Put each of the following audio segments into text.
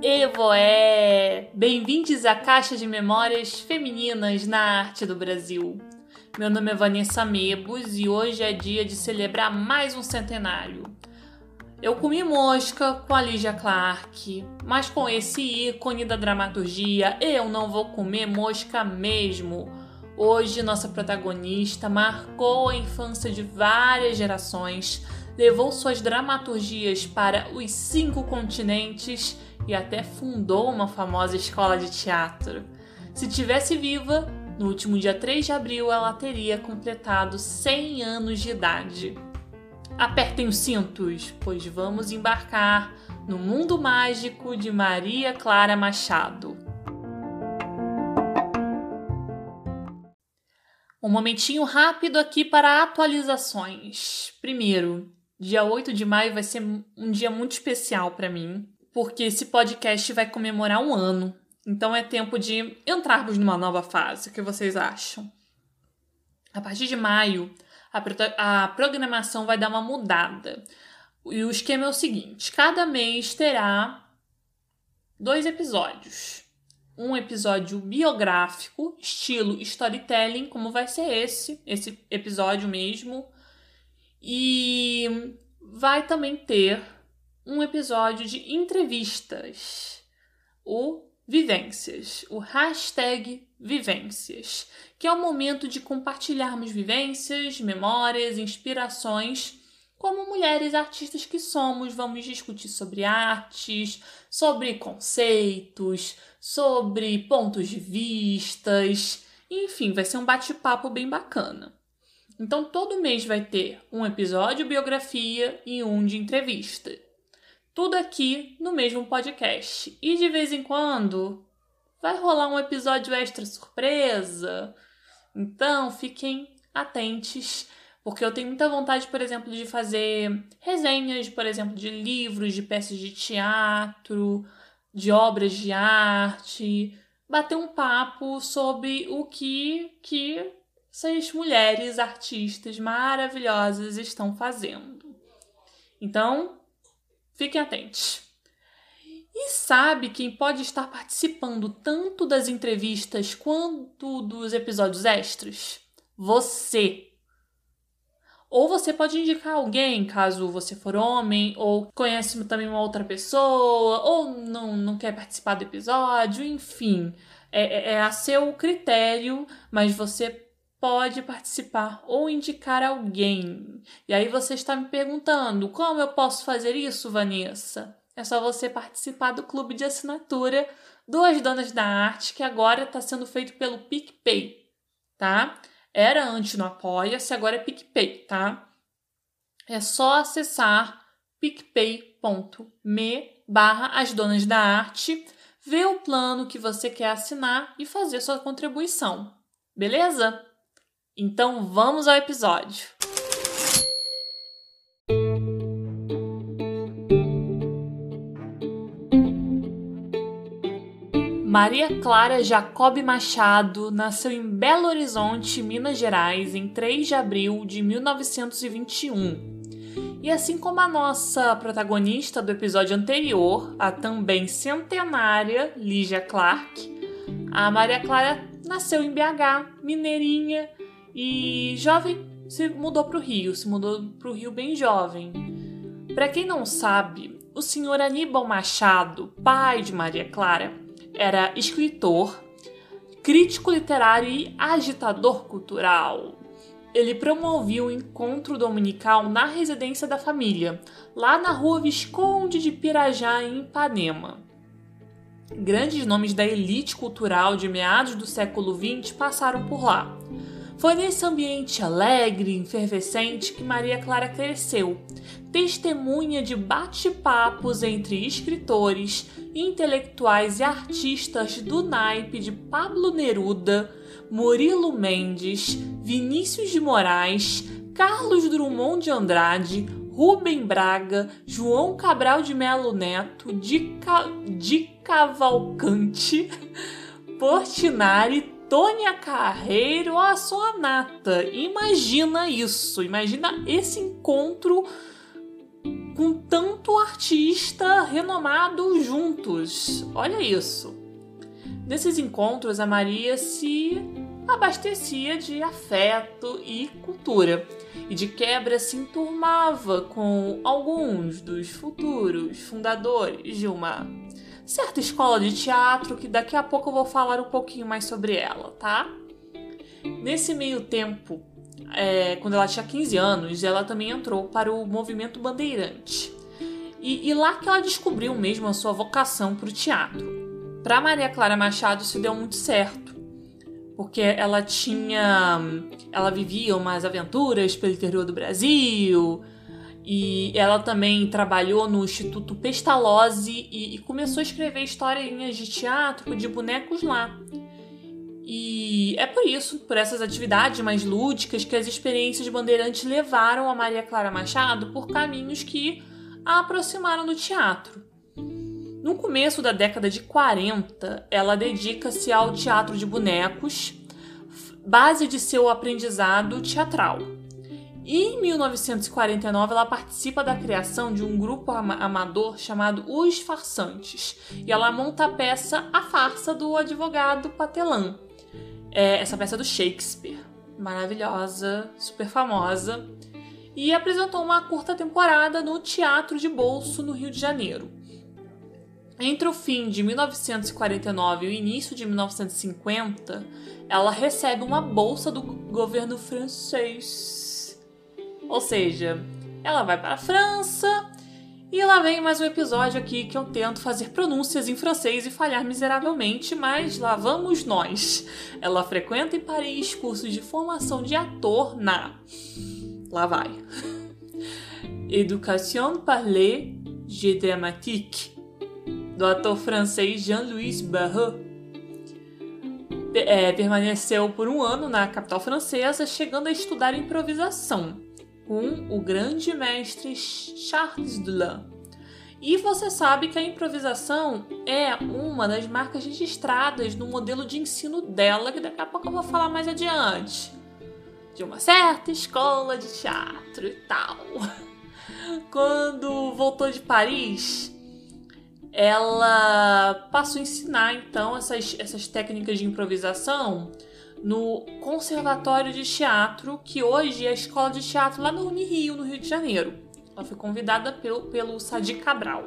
Evoé! Bem-vindos à Caixa de Memórias Femininas na Arte do Brasil. Meu nome é Vanessa Mebos e hoje é dia de celebrar mais um centenário. Eu comi mosca com a Lígia Clark, mas com esse ícone da dramaturgia, eu não vou comer mosca mesmo. Hoje, nossa protagonista marcou a infância de várias gerações, levou suas dramaturgias para os cinco continentes e até fundou uma famosa escola de teatro. Se tivesse viva, no último dia 3 de abril ela teria completado 100 anos de idade. Apertem os cintos, pois vamos embarcar no mundo mágico de Maria Clara Machado. Um momentinho rápido aqui para atualizações. Primeiro, dia 8 de maio vai ser um dia muito especial para mim, porque esse podcast vai comemorar um ano. Então é tempo de entrarmos numa nova fase. O que vocês acham? A partir de maio, a, a programação vai dar uma mudada. E o esquema é o seguinte: cada mês terá dois episódios. Um episódio biográfico, estilo storytelling, como vai ser esse, esse episódio mesmo. E vai também ter um episódio de entrevistas, o Vivências, o hashtag Vivências, que é o momento de compartilharmos vivências, memórias, inspirações. Como mulheres artistas que somos, vamos discutir sobre artes, sobre conceitos, sobre pontos de vistas, enfim, vai ser um bate-papo bem bacana. Então, todo mês vai ter um episódio biografia e um de entrevista. Tudo aqui no mesmo podcast. E de vez em quando vai rolar um episódio extra surpresa. Então fiquem atentos, porque eu tenho muita vontade, por exemplo, de fazer resenhas, por exemplo, de livros, de peças de teatro, de obras de arte, bater um papo sobre o que que essas mulheres artistas maravilhosas estão fazendo. Então, Fiquem atentos. E sabe quem pode estar participando tanto das entrevistas quanto dos episódios extras? Você! Ou você pode indicar alguém, caso você for homem, ou conhece também uma outra pessoa, ou não, não quer participar do episódio, enfim. É, é, é a seu critério, mas você pode participar ou indicar alguém. E aí você está me perguntando: como eu posso fazer isso, Vanessa? É só você participar do clube de assinatura Duas Donas da Arte, que agora está sendo feito pelo PicPay, tá? Era antes no Apoia-se, agora é PicPay, tá? É só acessar picpay.me barra as donas da arte, ver o plano que você quer assinar e fazer sua contribuição. Beleza? Então vamos ao episódio. Maria Clara Jacob Machado nasceu em Belo Horizonte, Minas Gerais, em 3 de abril de 1921. E assim como a nossa protagonista do episódio anterior, a também centenária Lígia Clark, a Maria Clara nasceu em BH, mineirinha, e jovem se mudou para o Rio, se mudou para o Rio bem jovem. Para quem não sabe, o senhor Aníbal Machado, pai de Maria Clara, era escritor, crítico literário e agitador cultural. Ele promovia o encontro dominical na residência da família, lá na rua Visconde de Pirajá, em Ipanema. Grandes nomes da elite cultural de meados do século XX passaram por lá. Foi nesse ambiente alegre, efervescente que Maria Clara cresceu, testemunha de bate-papos entre escritores, intelectuais e artistas do naipe de Pablo Neruda, Murilo Mendes, Vinícius de Moraes, Carlos Drummond de Andrade, Rubem Braga, João Cabral de Melo Neto, de, Ca... de Cavalcante, Portinari, Tônia Carreiro a sua nata. Imagina isso, imagina esse encontro com tanto artista renomado juntos. Olha isso. Nesses encontros, a Maria se abastecia de afeto e cultura, e de quebra se enturmava com alguns dos futuros fundadores de uma certa escola de teatro que daqui a pouco eu vou falar um pouquinho mais sobre ela, tá? Nesse meio tempo, é, quando ela tinha 15 anos, ela também entrou para o movimento bandeirante. E, e lá que ela descobriu mesmo a sua vocação para o teatro. Para Maria Clara Machado isso deu muito certo, porque ela tinha, ela vivia umas aventuras pelo interior do Brasil, e ela também trabalhou no Instituto Pestalozzi e, e começou a escrever historinhas de teatro de bonecos lá. E é por isso, por essas atividades mais lúdicas, que as experiências de Bandeirante levaram a Maria Clara Machado por caminhos que a aproximaram do teatro. No começo da década de 40, ela dedica-se ao teatro de bonecos, base de seu aprendizado teatral. E em 1949 ela participa da criação de um grupo amador chamado Os Farsantes. E ela monta a peça A Farsa do Advogado Patelã. É essa peça do Shakespeare. Maravilhosa, super famosa. E apresentou uma curta temporada no Teatro de Bolso, no Rio de Janeiro. Entre o fim de 1949 e o início de 1950, ela recebe uma bolsa do governo francês ou seja, ela vai para a França e lá vem mais um episódio aqui que eu tento fazer pronúncias em francês e falhar miseravelmente, mas lá vamos nós. Ela frequenta em Paris cursos de formação de ator na. Lá vai. Education parlée de dramatique, do ator francês Jean-Louis Barrault. É, permaneceu por um ano na capital francesa, chegando a estudar improvisação com o grande mestre Charles Dulin. E você sabe que a improvisação é uma das marcas registradas no modelo de ensino dela, que daqui a pouco eu vou falar mais adiante. De uma certa escola de teatro e tal. Quando voltou de Paris, ela passou a ensinar então essas, essas técnicas de improvisação no Conservatório de Teatro, que hoje é a escola de teatro lá no Unirio, no Rio de Janeiro. Ela foi convidada pelo, pelo Sadi Cabral.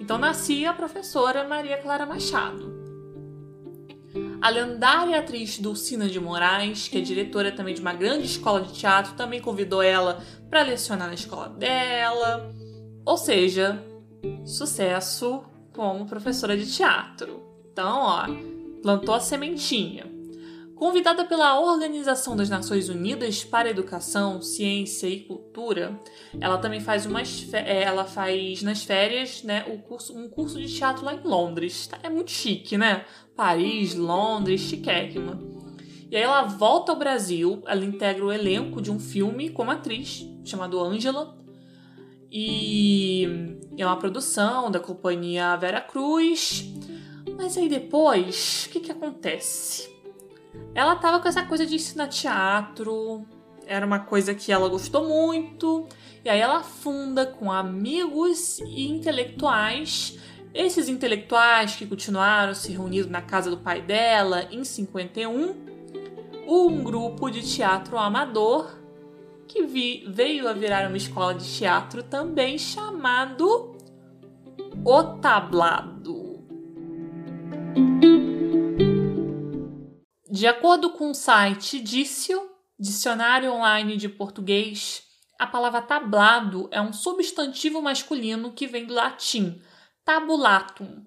Então nascia a professora Maria Clara Machado. A lendária atriz Dulcina de Moraes, que é diretora também de uma grande escola de teatro, também convidou ela para lecionar na escola dela. Ou seja, sucesso como professora de teatro. Então, ó, plantou a sementinha. Convidada pela Organização das Nações Unidas para Educação, Ciência e Cultura, ela também faz umas é, ela faz nas férias, né, o curso, um curso de teatro lá em Londres. É muito chique, né? Paris, Londres, chiquérrima. E aí ela volta ao Brasil, ela integra o elenco de um filme como atriz, chamado Angela. E é uma produção da companhia Vera Cruz. Mas aí depois, o que, que acontece? Ela tava com essa coisa de ensinar teatro, era uma coisa que ela gostou muito, e aí ela funda com amigos e intelectuais. Esses intelectuais que continuaram se reunindo na casa do pai dela em 51, um grupo de teatro amador que vi, veio a virar uma escola de teatro também chamado O Tablado. De acordo com o site Dício, Dicionário Online de Português, a palavra tablado é um substantivo masculino que vem do latim tabulatum.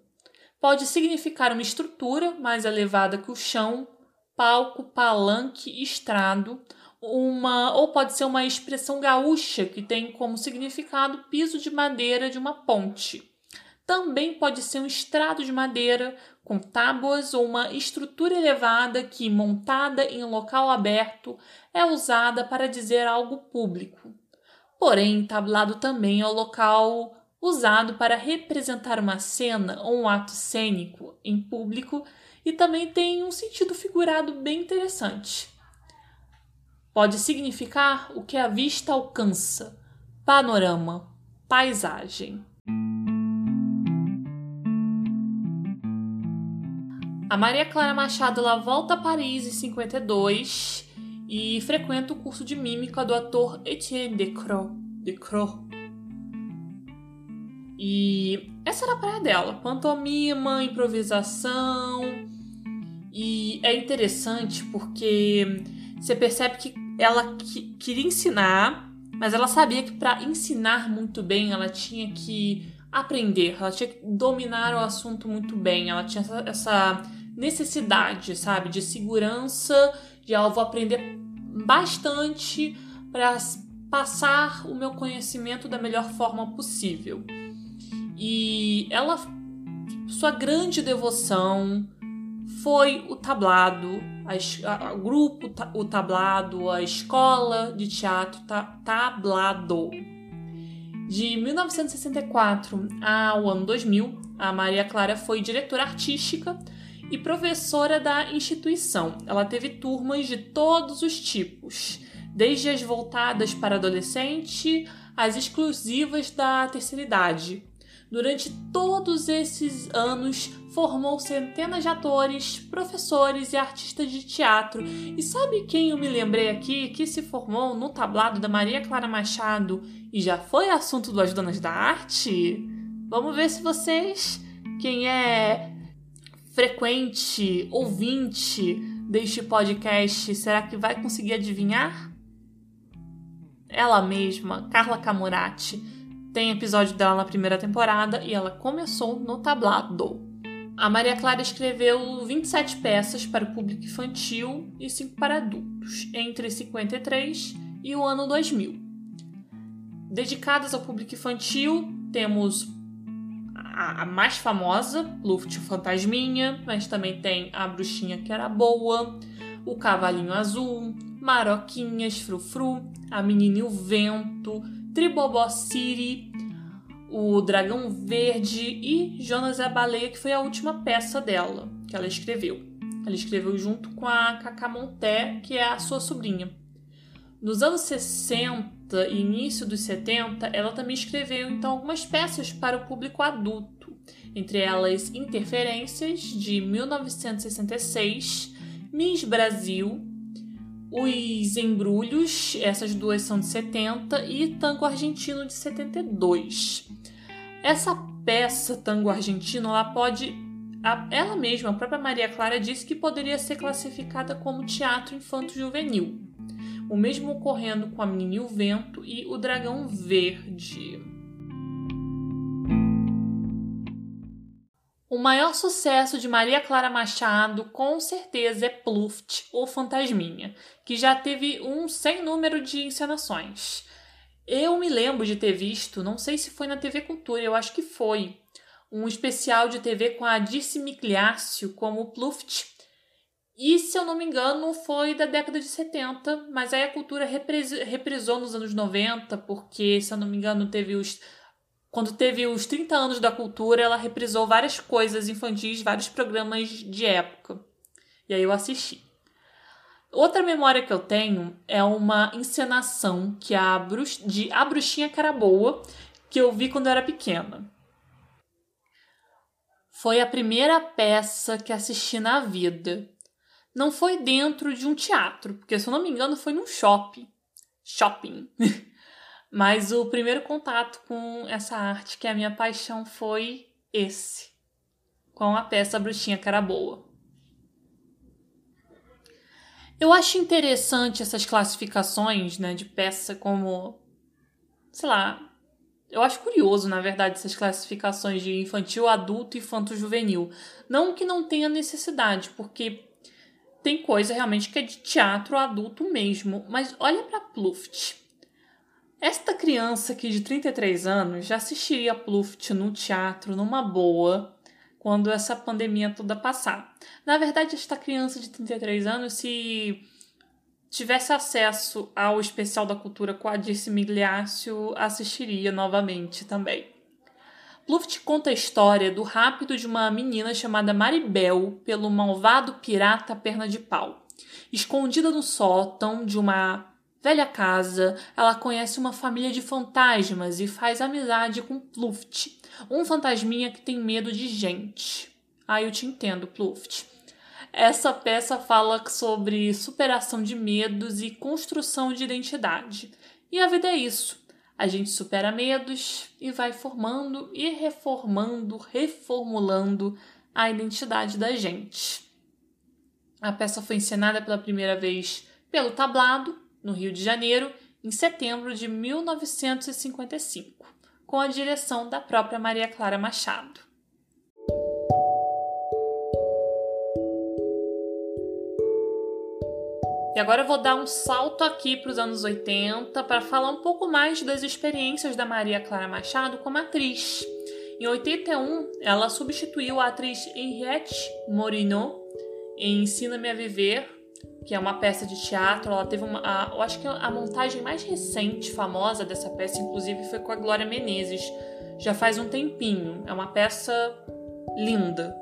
Pode significar uma estrutura mais elevada que o chão, palco, palanque, estrado, uma ou pode ser uma expressão gaúcha que tem como significado piso de madeira de uma ponte. Também pode ser um estrado de madeira com tábuas ou uma estrutura elevada que, montada em local aberto, é usada para dizer algo público. Porém, tablado também é o local usado para representar uma cena ou um ato cênico em público e também tem um sentido figurado bem interessante. Pode significar o que a vista alcança, panorama, paisagem. A Maria Clara Machado ela volta a Paris em 52 e frequenta o curso de mímica do ator Etienne Decroix. Decroix. E essa era a praia dela: pantomima, improvisação. E é interessante porque você percebe que ela que, queria ensinar, mas ela sabia que para ensinar muito bem ela tinha que aprender, ela tinha que dominar o assunto muito bem, ela tinha essa, essa necessidade, sabe, de segurança, de ela vou aprender bastante para passar o meu conhecimento da melhor forma possível. E ela, sua grande devoção foi o tablado, a, a, o grupo, o tablado, a escola de teatro ta, tablado. De 1964 ao ano 2000, a Maria Clara foi diretora artística e professora da instituição. Ela teve turmas de todos os tipos, desde as voltadas para adolescente às exclusivas da terceira idade. Durante todos esses anos, formou centenas de atores, professores e artistas de teatro. E sabe quem eu me lembrei aqui que se formou no tablado da Maria Clara Machado e já foi assunto das Donas da Arte? Vamos ver se vocês, quem é frequente ouvinte deste podcast, será que vai conseguir adivinhar? Ela mesma, Carla Camurati, tem episódio dela na primeira temporada e ela começou no tablado. A Maria Clara escreveu 27 peças para o público infantil e 5 para adultos, entre 53 e o ano 2000. Dedicadas ao público infantil, temos a, mais famosa, Luft Fantasminha, mas também tem a Bruxinha que era boa, o Cavalinho Azul, Maroquinhas, Frufru, a Menina e o Vento, Tribobó City, o Dragão Verde e Jonas e a Baleia, que foi a última peça dela que ela escreveu. Ela escreveu junto com a Cacá Monté, que é a sua sobrinha. Nos anos 60 e início dos 70, ela também escreveu então algumas peças para o público adulto, entre elas Interferências de 1966, Miss Brasil, Os Embrulhos, essas duas são de 70 e Tango Argentino de 72. Essa peça Tango Argentino, ela pode ela mesma, a própria Maria Clara disse que poderia ser classificada como teatro infanto-juvenil. O mesmo ocorrendo com a Menina e o Vento e o Dragão Verde. O maior sucesso de Maria Clara Machado com certeza é Pluft ou Fantasminha, que já teve um sem número de encenações. Eu me lembro de ter visto, não sei se foi na TV Cultura, eu acho que foi, um especial de TV com a Dirce Migliaccio como Pluft e, se eu não me engano, foi da década de 70, mas aí a cultura reprisou nos anos 90, porque, se eu não me engano, teve os. Quando teve os 30 anos da cultura, ela reprisou várias coisas infantis, vários programas de época. E aí eu assisti. Outra memória que eu tenho é uma encenação que a Brux... de A Bruxinha Caraboa, que eu vi quando eu era pequena. Foi a primeira peça que assisti na vida não foi dentro de um teatro, porque se eu não me engano foi num shopping. Shopping. Mas o primeiro contato com essa arte, que é a minha paixão, foi esse. Com a peça Bruxinha Caraboa. Eu acho interessante essas classificações, né, de peça como sei lá, eu acho curioso, na verdade, essas classificações de infantil, adulto e infanto-juvenil. Não que não tenha necessidade, porque tem coisa realmente que é de teatro adulto mesmo, mas olha para Pluft. Esta criança aqui de 33 anos já assistiria Pluft no teatro numa boa quando essa pandemia toda passar. Na verdade, esta criança de 33 anos, se tivesse acesso ao especial da cultura com a Dirce Migliaccio, assistiria novamente também. Luft conta a história do rápido de uma menina chamada Maribel pelo malvado pirata Perna de Pau. Escondida no sótão de uma velha casa, ela conhece uma família de fantasmas e faz amizade com Pluft, um fantasminha que tem medo de gente. Ah, eu te entendo, Pluft. Essa peça fala sobre superação de medos e construção de identidade. E a vida é isso. A gente supera medos e vai formando e reformando, reformulando a identidade da gente. A peça foi encenada pela primeira vez pelo Tablado, no Rio de Janeiro, em setembro de 1955, com a direção da própria Maria Clara Machado. E agora eu vou dar um salto aqui para os anos 80 para falar um pouco mais das experiências da Maria Clara Machado como atriz. Em 81, ela substituiu a atriz Henriette Morinot em Ensina-me a Viver, que é uma peça de teatro. Ela teve uma. A, eu acho que a montagem mais recente, famosa dessa peça, inclusive, foi com a Glória Menezes. Já faz um tempinho. É uma peça linda.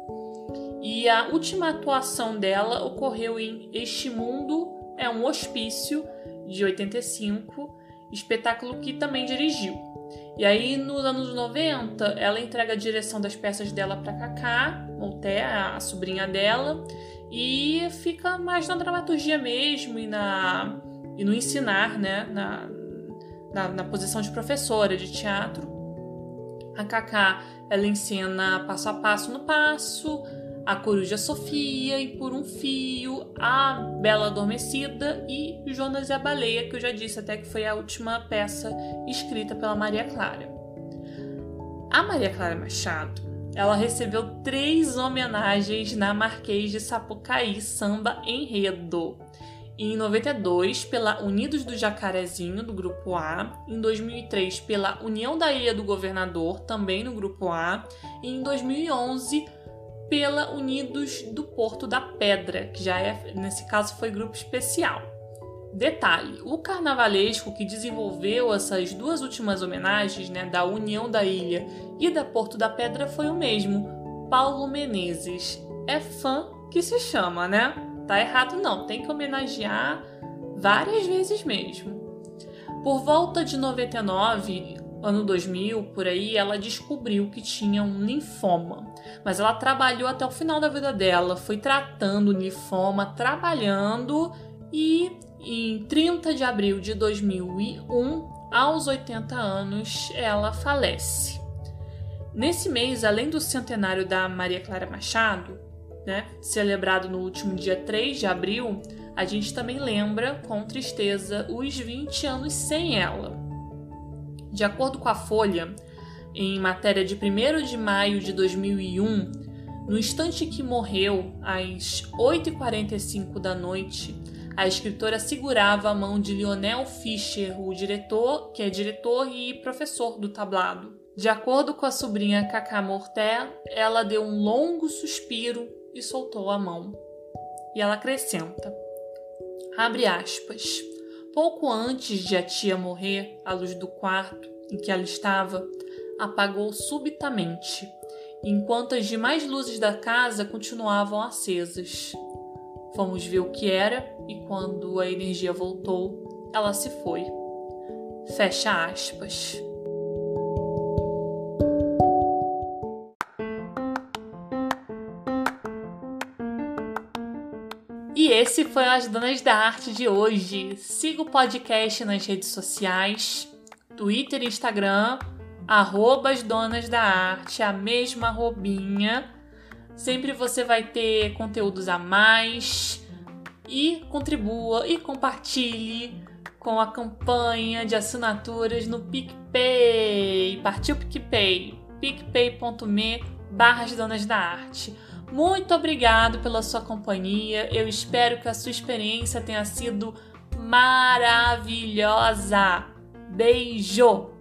E a última atuação dela ocorreu em Este Mundo é um Hospício, de 85, espetáculo que também dirigiu. E aí, nos anos 90, ela entrega a direção das peças dela para Cacá, Monté, a sobrinha dela, e fica mais na dramaturgia mesmo e, na, e no ensinar, né? Na, na, na posição de professora de teatro. A Cacá, ela ensina passo a passo no passo, a Coruja Sofia e Por um Fio, A Bela Adormecida e Jonas e a Baleia, que eu já disse até que foi a última peça escrita pela Maria Clara. A Maria Clara Machado, ela recebeu três homenagens na Marquês de Sapucaí Samba Enredo. Em 92, pela Unidos do Jacarezinho, do Grupo A. Em 2003, pela União da Ilha do Governador, também no Grupo A. E em 2011, pela Unidos do Porto da Pedra, que já é, nesse caso foi grupo especial. Detalhe: o carnavalesco que desenvolveu essas duas últimas homenagens, né, da União da Ilha e da Porto da Pedra, foi o mesmo, Paulo Menezes. É fã que se chama, né? Tá errado não, tem que homenagear várias vezes mesmo. Por volta de 99, ano 2000, por aí, ela descobriu que tinha um linfoma. Mas ela trabalhou até o final da vida dela, foi tratando o linfoma, trabalhando e em 30 de abril de 2001, aos 80 anos, ela falece. Nesse mês, além do centenário da Maria Clara Machado, né, celebrado no último dia 3 de abril, a gente também lembra com tristeza os 20 anos sem ela. De acordo com a Folha, em matéria de 1 de maio de 2001, no instante que morreu, às 8h45 da noite, a escritora segurava a mão de Lionel Fischer, o diretor, que é diretor e professor do tablado. De acordo com a sobrinha Cacá Morté, ela deu um longo suspiro e soltou a mão. E ela acrescenta: abre aspas. Pouco antes de a tia morrer, a luz do quarto em que ela estava apagou subitamente, enquanto as demais luzes da casa continuavam acesas. Fomos ver o que era e quando a energia voltou, ela se foi. Fecha aspas. Esse foi As Donas da Arte de hoje. Siga o podcast nas redes sociais, Twitter e Instagram, arroba as Donas da Arte, a mesma arrobinha. Sempre você vai ter conteúdos a mais e contribua e compartilhe com a campanha de assinaturas no PicPay. Partiu PicPay, picpay.me barra Donas da Arte. Muito obrigado pela sua companhia. Eu espero que a sua experiência tenha sido maravilhosa. Beijo!